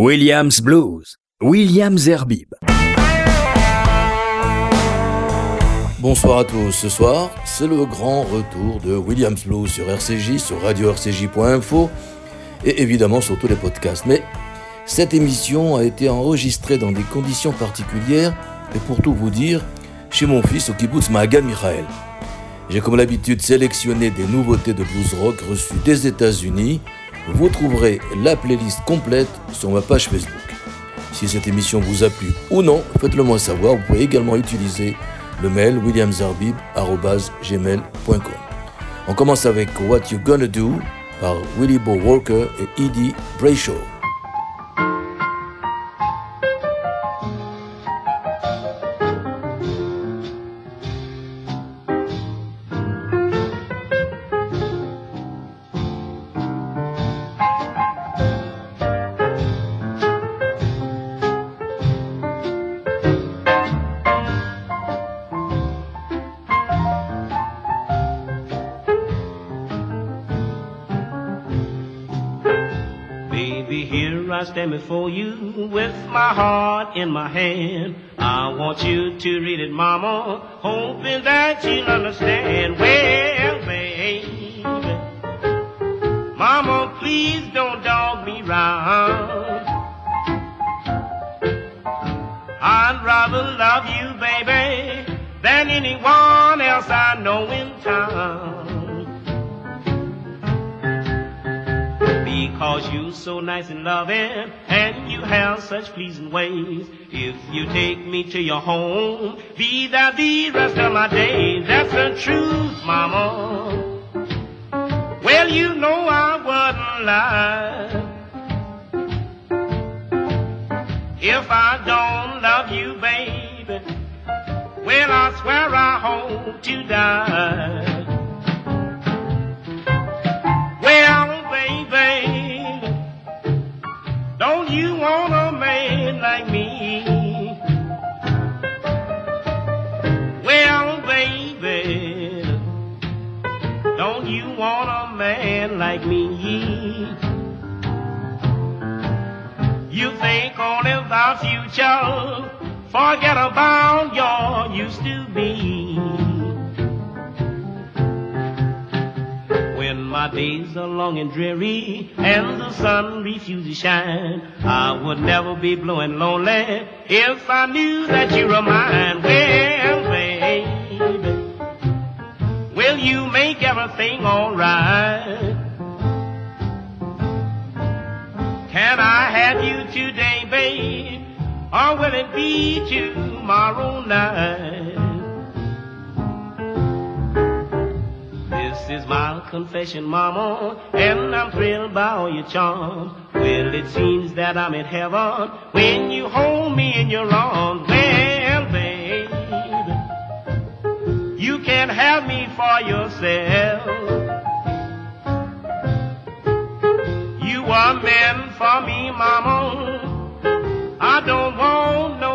Williams Blues, Williams Herbib. Bonsoir à tous, ce soir, c'est le grand retour de Williams Blues sur RCJ, sur radio-rcj.info et évidemment sur tous les podcasts. Mais cette émission a été enregistrée dans des conditions particulières et pour tout vous dire, chez mon fils au kibbutz Mahagan Michael. J'ai comme l'habitude sélectionné des nouveautés de blues rock reçues des États-Unis vous trouverez la playlist complète sur ma page Facebook. Si cette émission vous a plu ou non, faites-le moi savoir. Vous pouvez également utiliser le mail williamzarbib.gmail.com. On commence avec What You Gonna Do par Willie Bo Walker et Edie Brayshaw. Before you with my heart in my hand. I want you to read it, Mama, hoping that you'll understand. Well, baby, Mama, please don't dog me round. I'd rather love you, baby, than anyone else I know in town. Cause you so nice and loving, and you have such pleasing ways. If you take me to your home, be there the rest of my days. That's the truth, mama. Well, you know I wouldn't lie. If I don't love you, baby, well, I swear I hope to die. You want a man like me? Well, baby, don't you want a man like me? You think only about future, forget about your used to be. My days are long and dreary and the sun refuses to shine, I would never be blue and lonely if I knew that you were mine. Well, baby, will you make everything alright? Can I have you today, babe, or will it be tomorrow night? This is my confession, Mama, and I'm thrilled by all your charms. Well, it seems that I'm in heaven when you hold me in your arms. Well, baby, you can have me for yourself. You are meant for me, Mama. I don't want nobody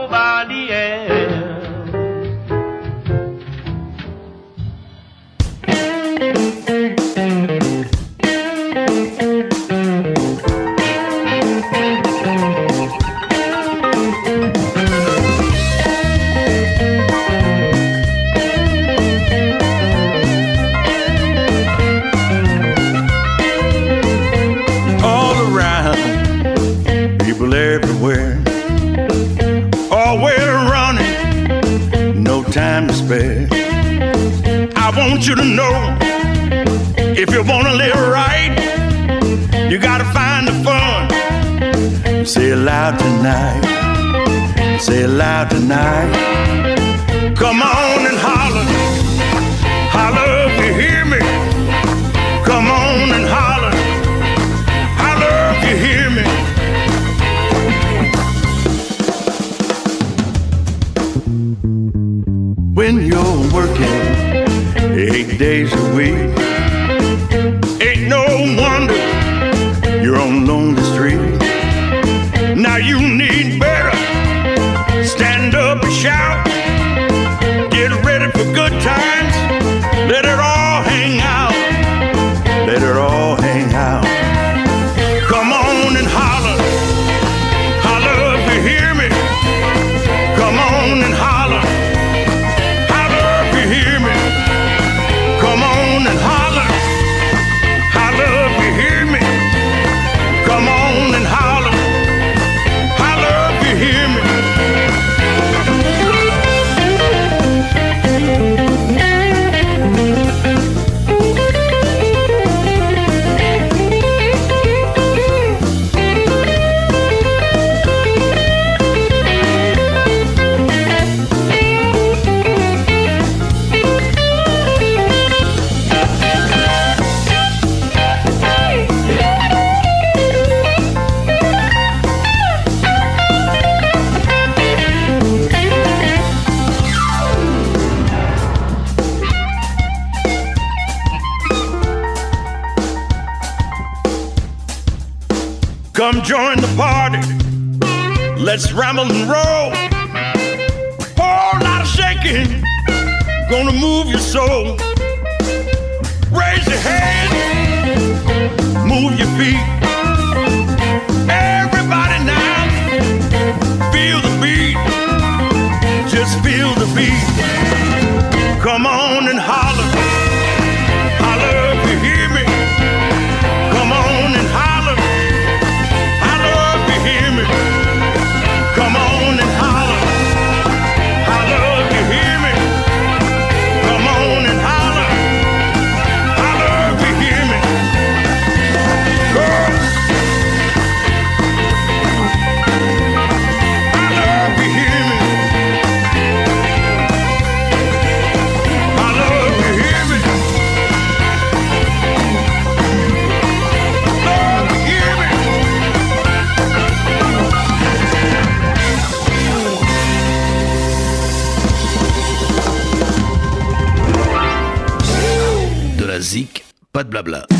Let's ramble and roll. Pas de blabla.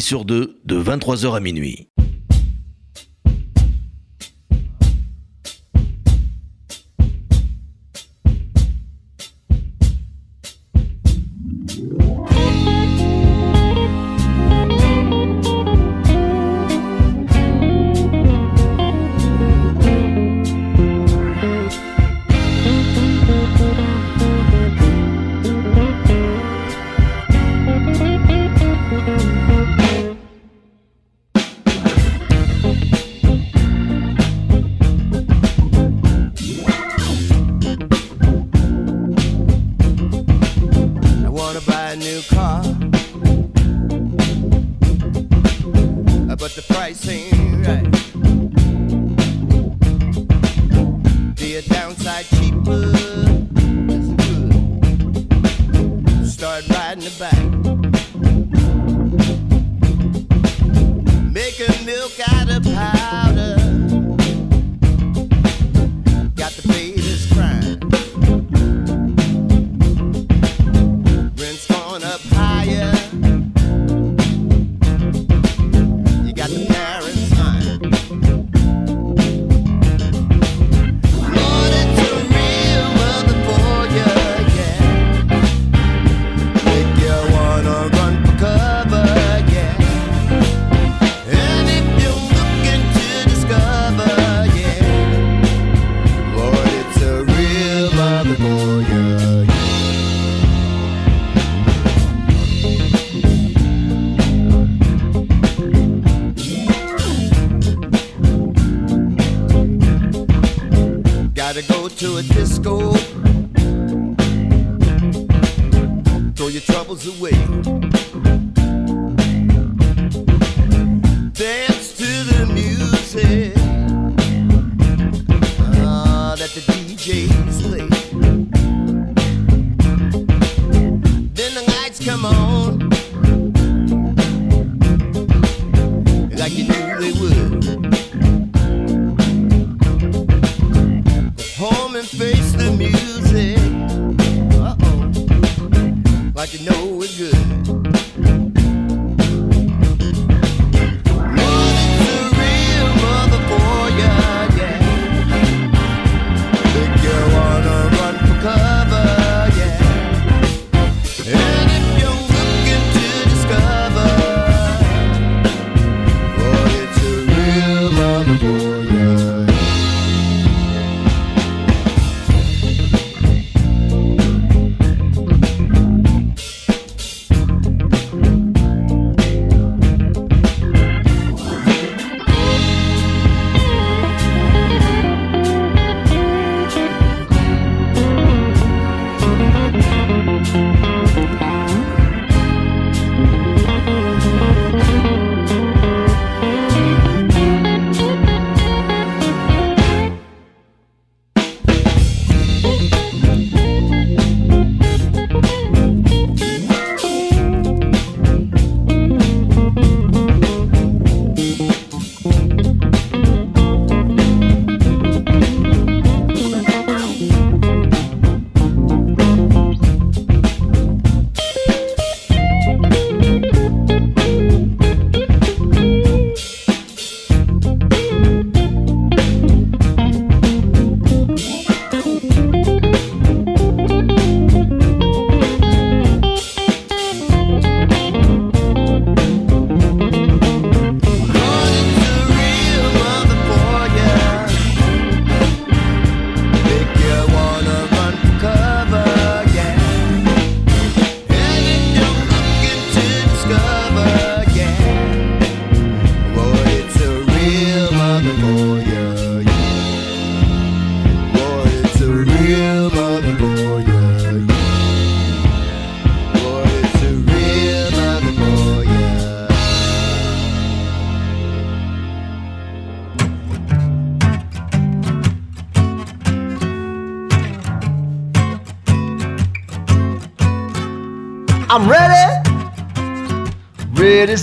Sur deux de 23h à minuit.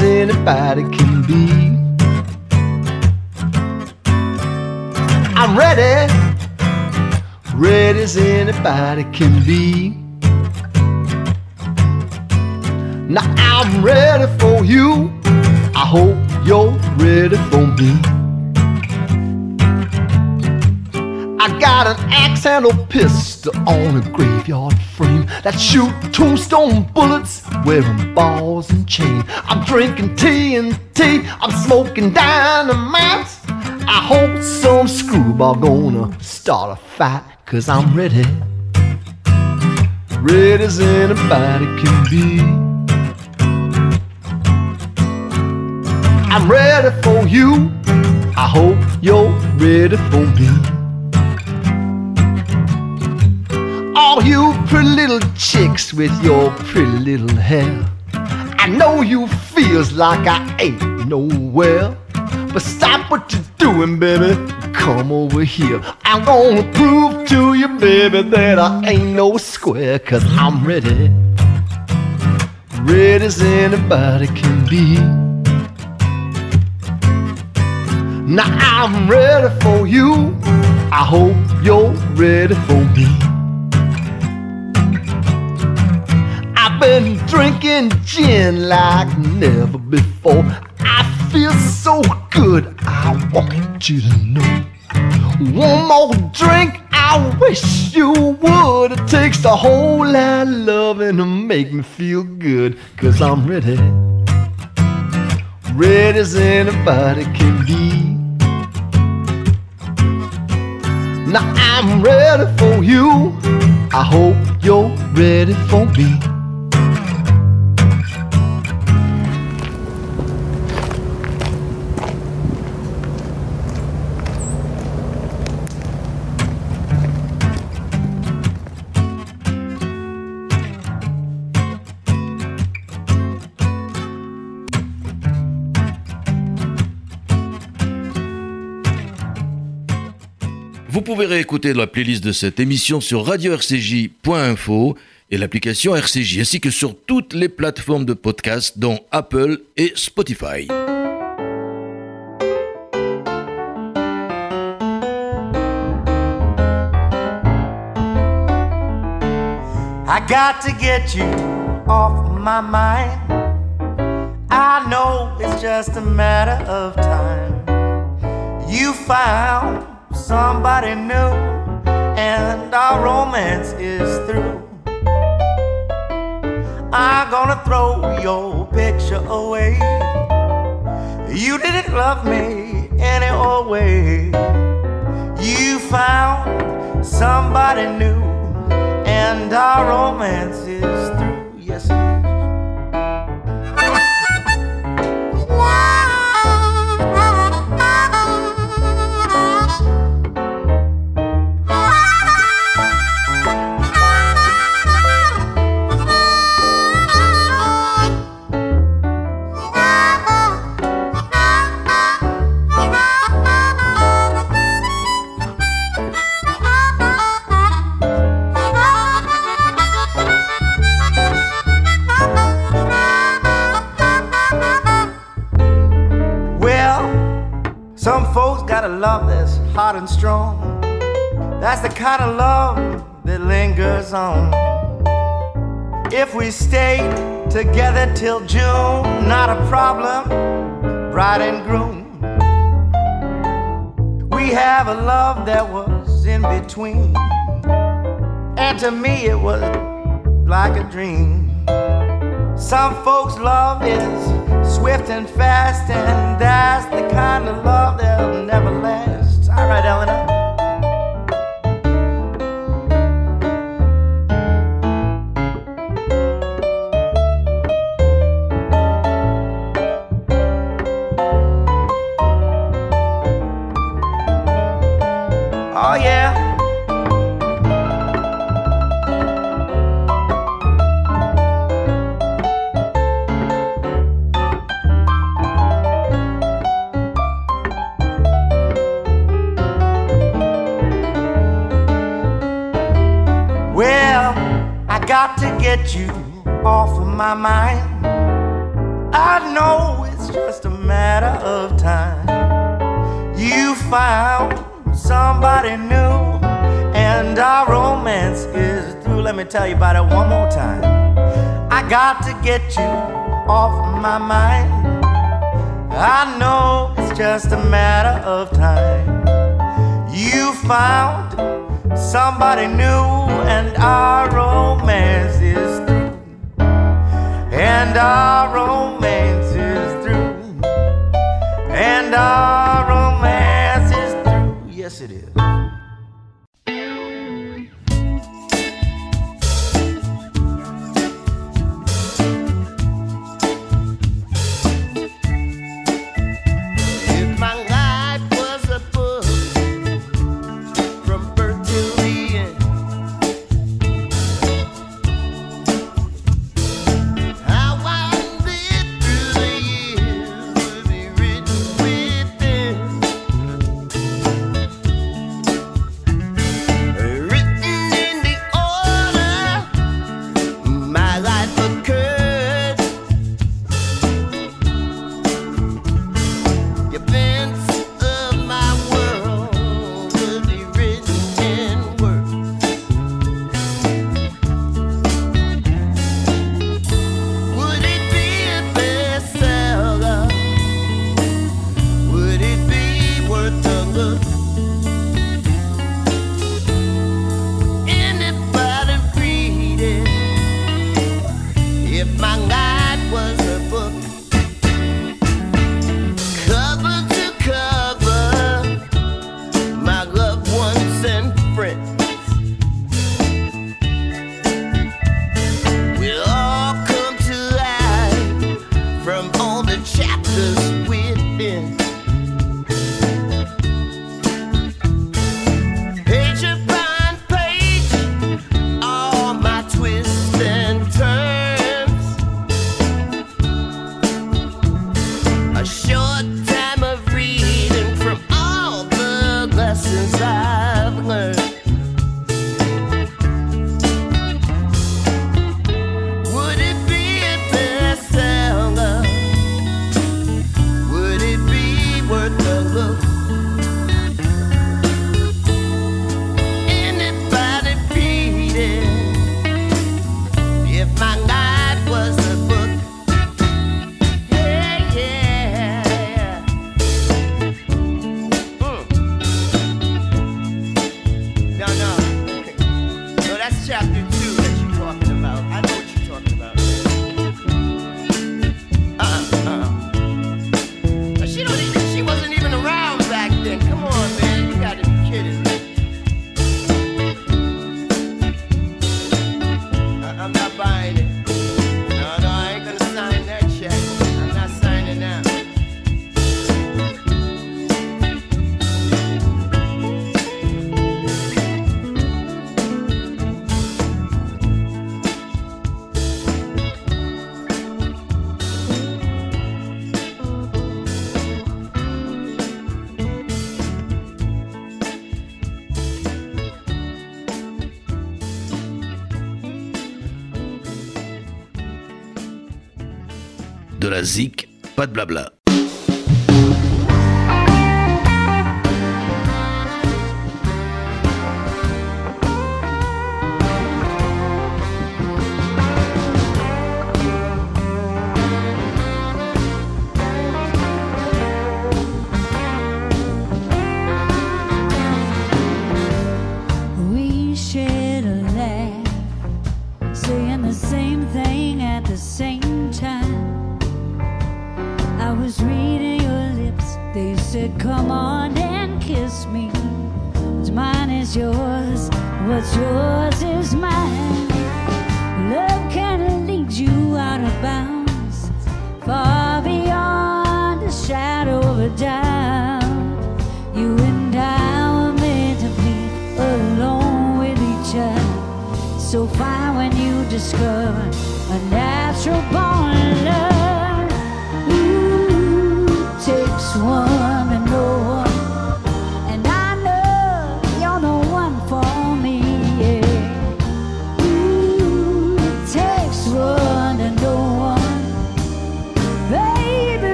Anybody can be. I'm ready, ready as anybody can be. Now I'm ready for you. I hope you're ready for me. I got an axe and a pistol on a graveyard frame that shoot tombstone bullets wearing balls and chain. I'm drinking TNT, I'm smoking dynamite. I hope some screwball gonna start a fight, cause I'm ready. Ready as anybody can be. I'm ready for you. I hope you're ready for me. All you pretty little chicks with your pretty little hair. I know you feels like I ain't nowhere. But stop what you're doing, baby. Come over here. I'm gonna prove to you, baby, that I ain't no square. Cause I'm ready. Ready as anybody can be. Now I'm ready for you. I hope you're ready for me. I've been drinking gin like never before. I feel so good, I want you to know. One more drink, I wish you would. It takes a whole lot of loving to make me feel good, cause I'm ready. Ready as anybody can be. Now I'm ready for you. I hope you're ready for me. Pouvez réécouter la playlist de cette émission sur radio-rcj.info et l'application RCJ, ainsi que sur toutes les plateformes de podcast, dont Apple et Spotify. I got to get you off my mind. I know it's just a matter of time. You found somebody new, and our romance is through. I'm gonna throw your picture away. You didn't love me any old way. You found somebody new, and our romance is through. Yes, and strong. That's the kind of love that lingers on. If we stayed together till June, not a problem, bride and groom. We have a love that was in between. And to me, it was like a dream. Some folks' love is swift and fast, and that's the kind of love that'll never last. Right, Eleanor. tell you about it one more time. I got to get you off my mind. I know it's just a matter of time. You found somebody new, and our romance is through. And our basique, pas de blabla.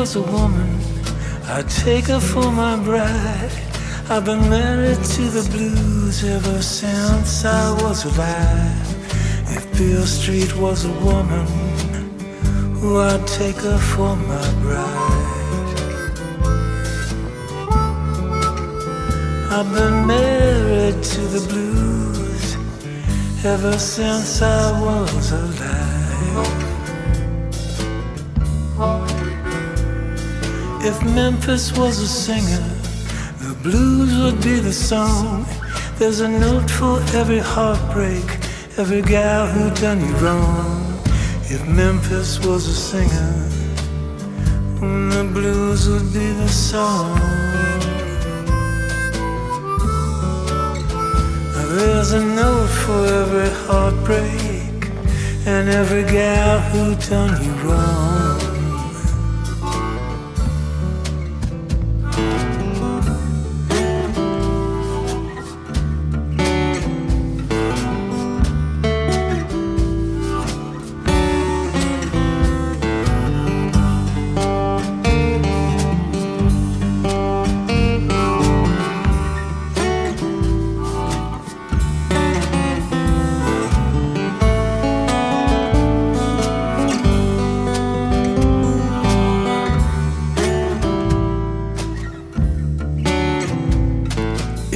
Was a woman, I'd take her for my bride. I've been married to the blues ever since I was alive. If Beale Street was a woman, who I'd take her for my bride. I've been married to the blues ever since I was alive. If Memphis was a singer, the blues would be the song. There's a note for every heartbreak, every gal who done you wrong. If Memphis was a singer, the blues would be the song. There's a note for every heartbreak and every gal who done you wrong.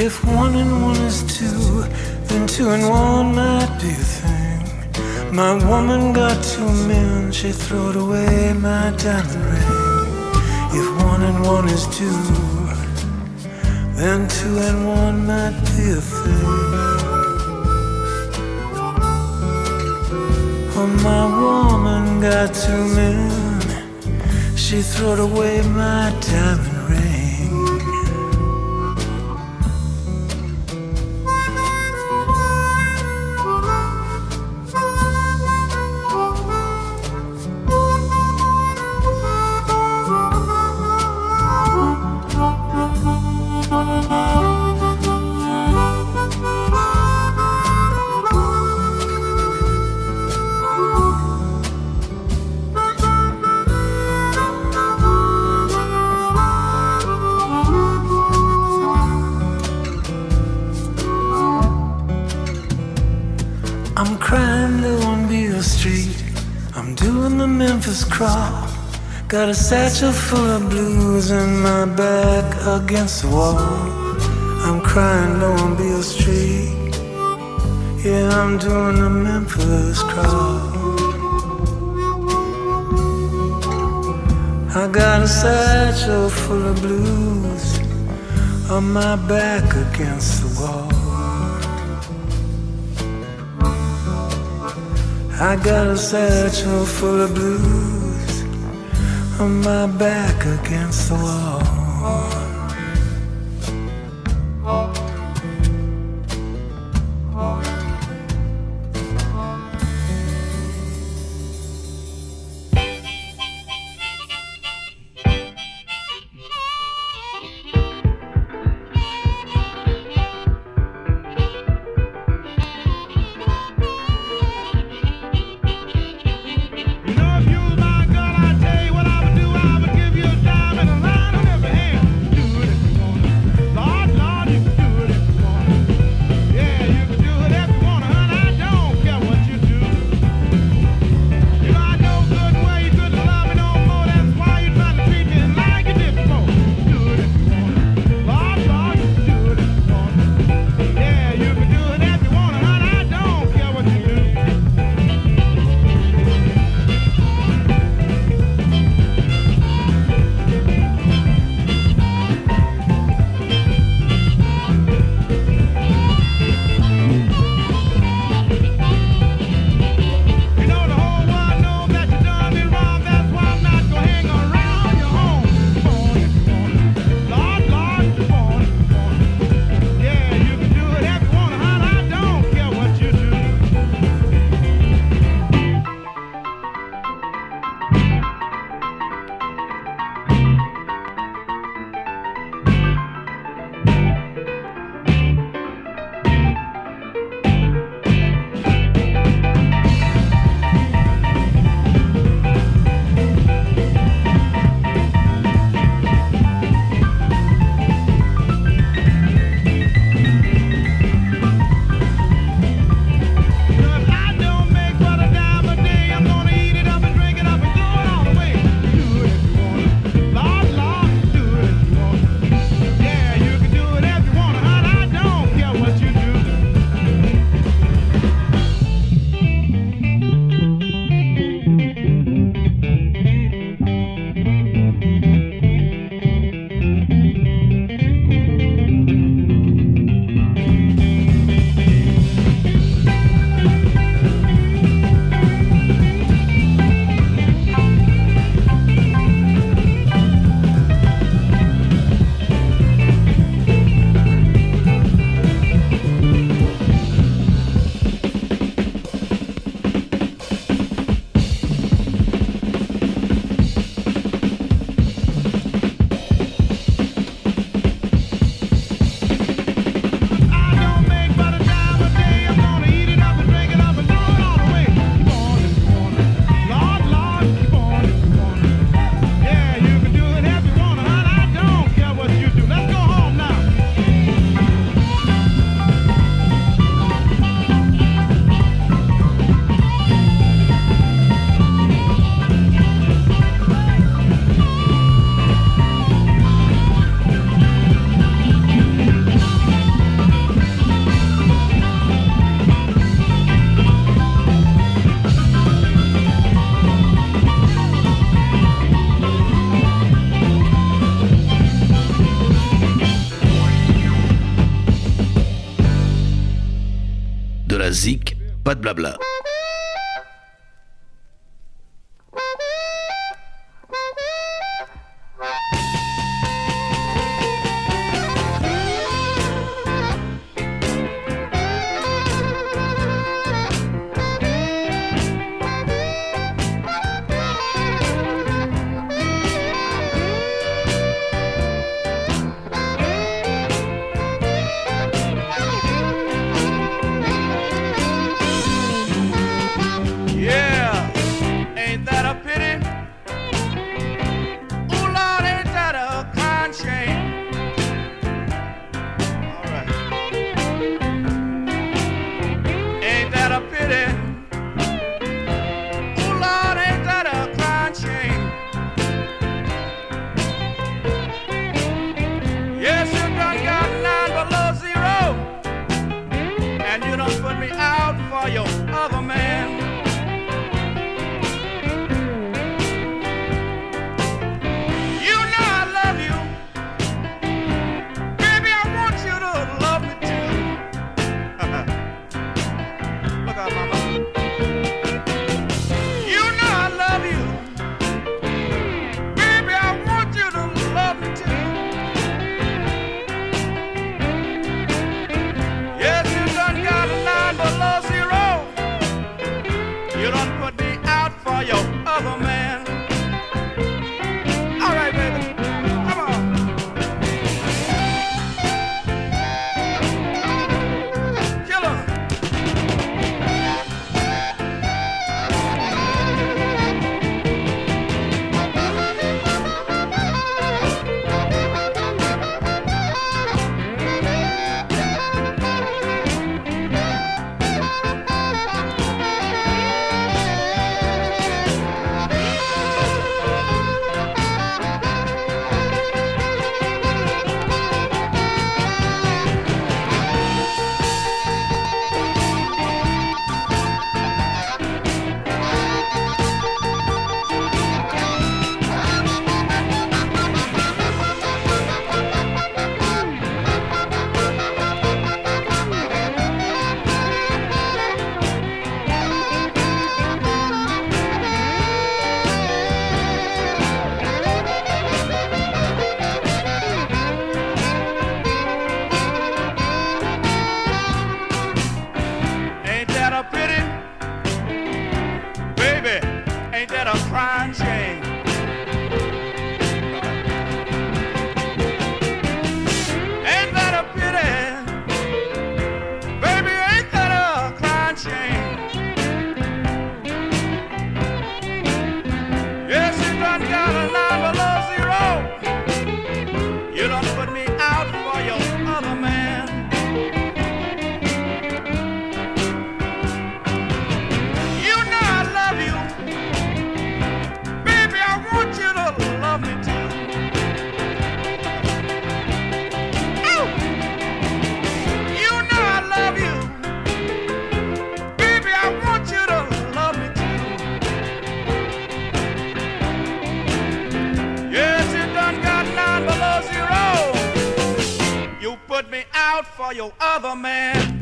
If one and one is two, then two and one might be a thing. My woman got two men, she throwed away my diamond ring. If one and one is two, then two and one might be a thing. Oh, my woman got two men, she throwed away my diamond a satchel full of blues and my back against the wall. I'm crying low on Beale Street. Yeah, I'm doing the Memphis crawl. I got a satchel full of blues on my back against the wall. I got a satchel full of blues my back against the wall. Pas de blabla. for your other man.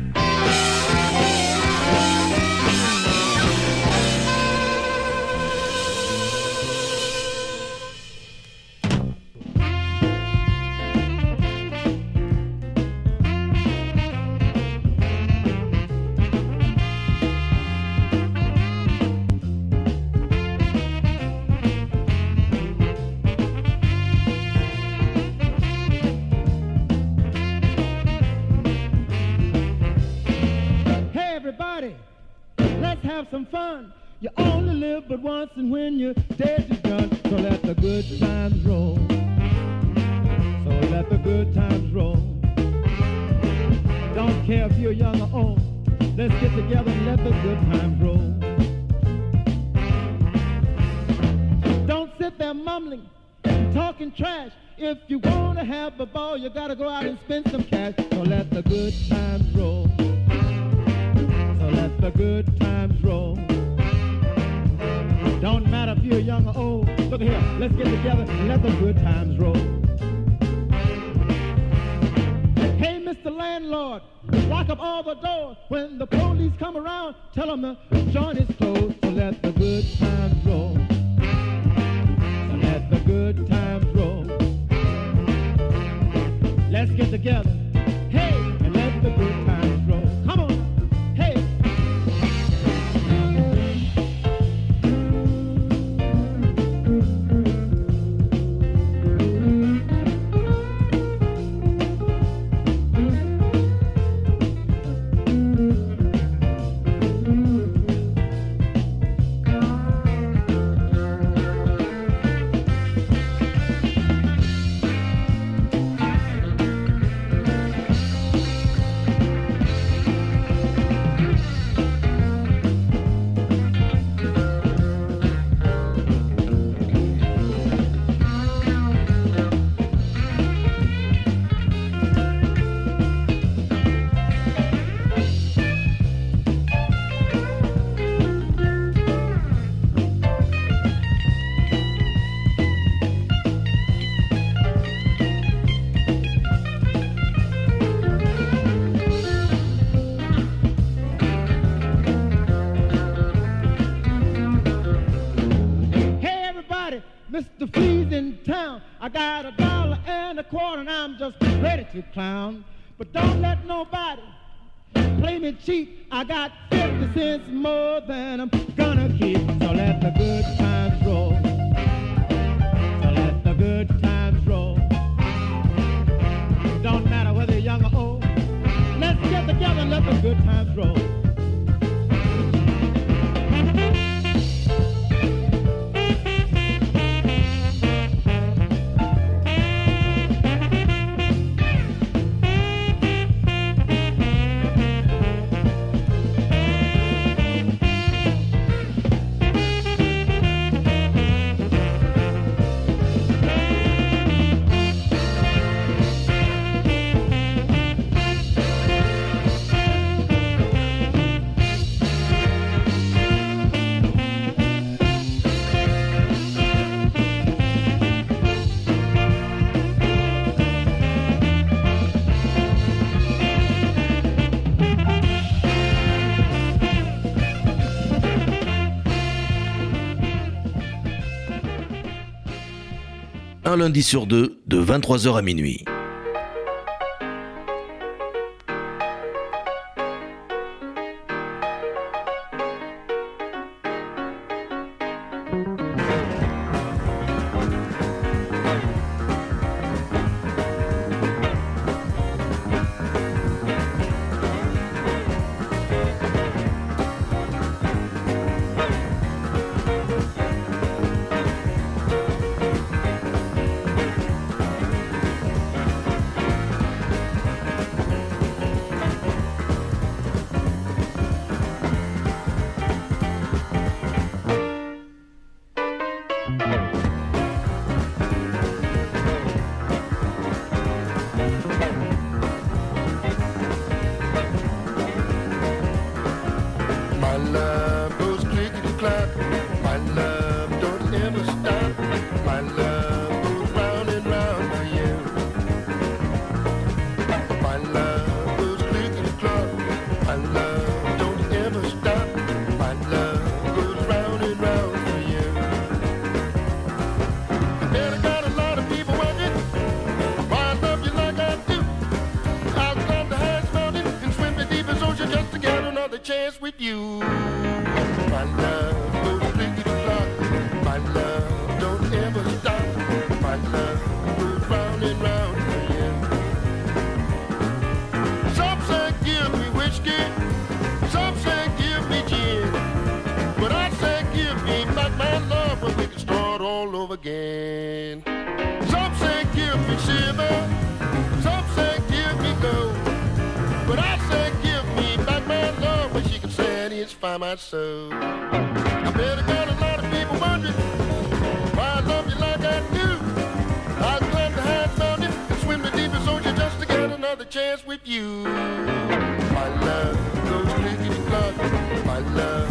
lundi sur deux de 23h à minuit. My soul. I bet I got a lot of people wondering why I love you like I do. I'd climb the high mountain and swim the deepest ocean just to get another chance with you. My love goes clickety clock. My love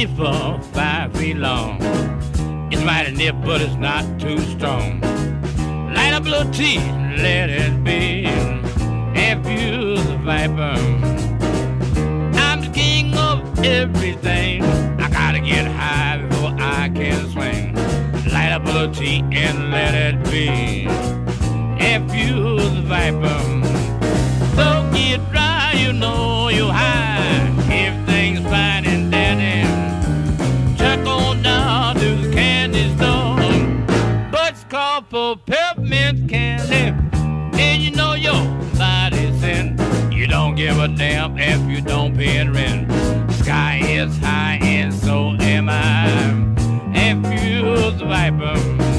Dream about five feet long. It's mighty nip, but it's not too strong. Light a little tea, let it be. If you the viper, if you don't pay rent. Sky is high and so am I. If you're the viper.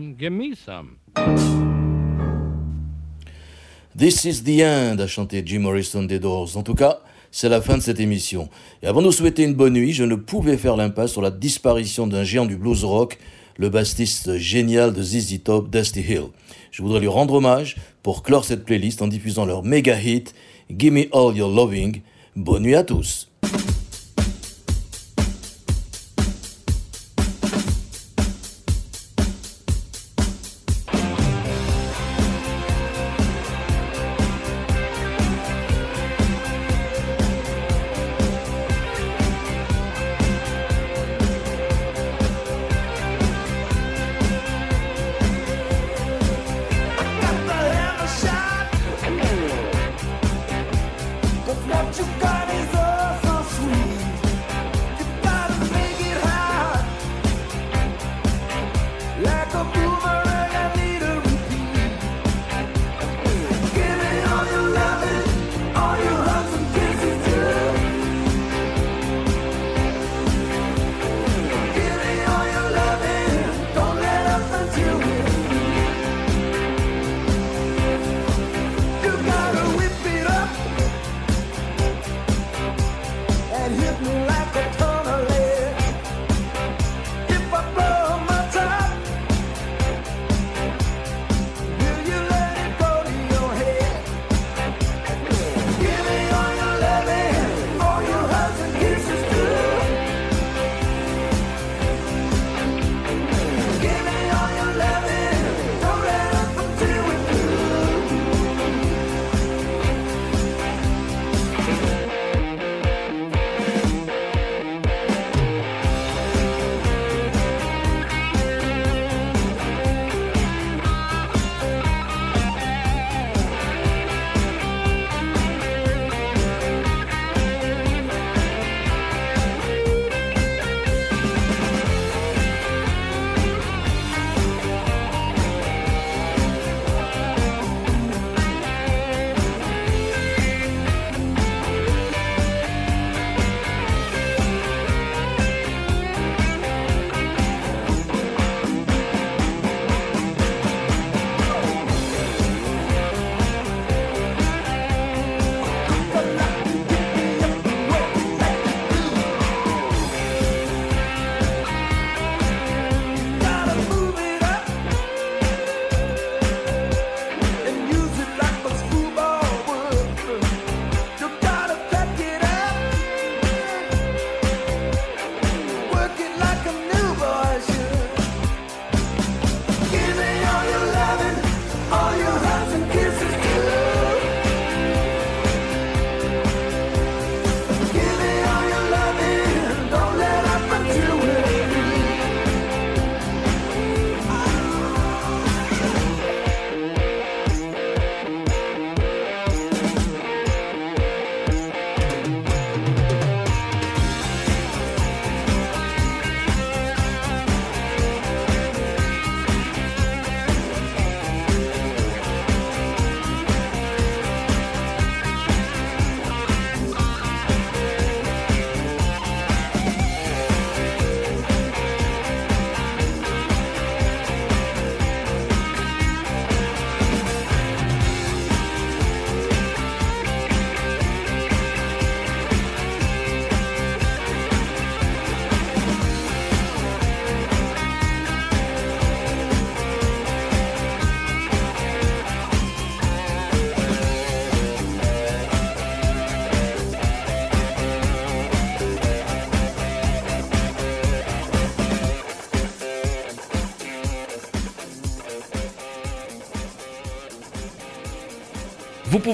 Give me some. This is the end, a chanté Jim Morrison des Doors. En tout cas, c'est la fin de cette émission. Et avant de vous souhaiter une bonne nuit, je ne pouvais faire l'impasse sur la disparition d'un géant du blues rock, le bassiste génial de ZZ Top, Dusty Hill. Je voudrais lui rendre hommage pour clore cette playlist en diffusant leur méga hit, Gimme All Your Loving. Bonne nuit à tous. you got.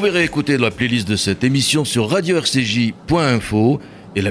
Pouvez réécouter la playlist de cette émission sur radio-rcj.info et l'application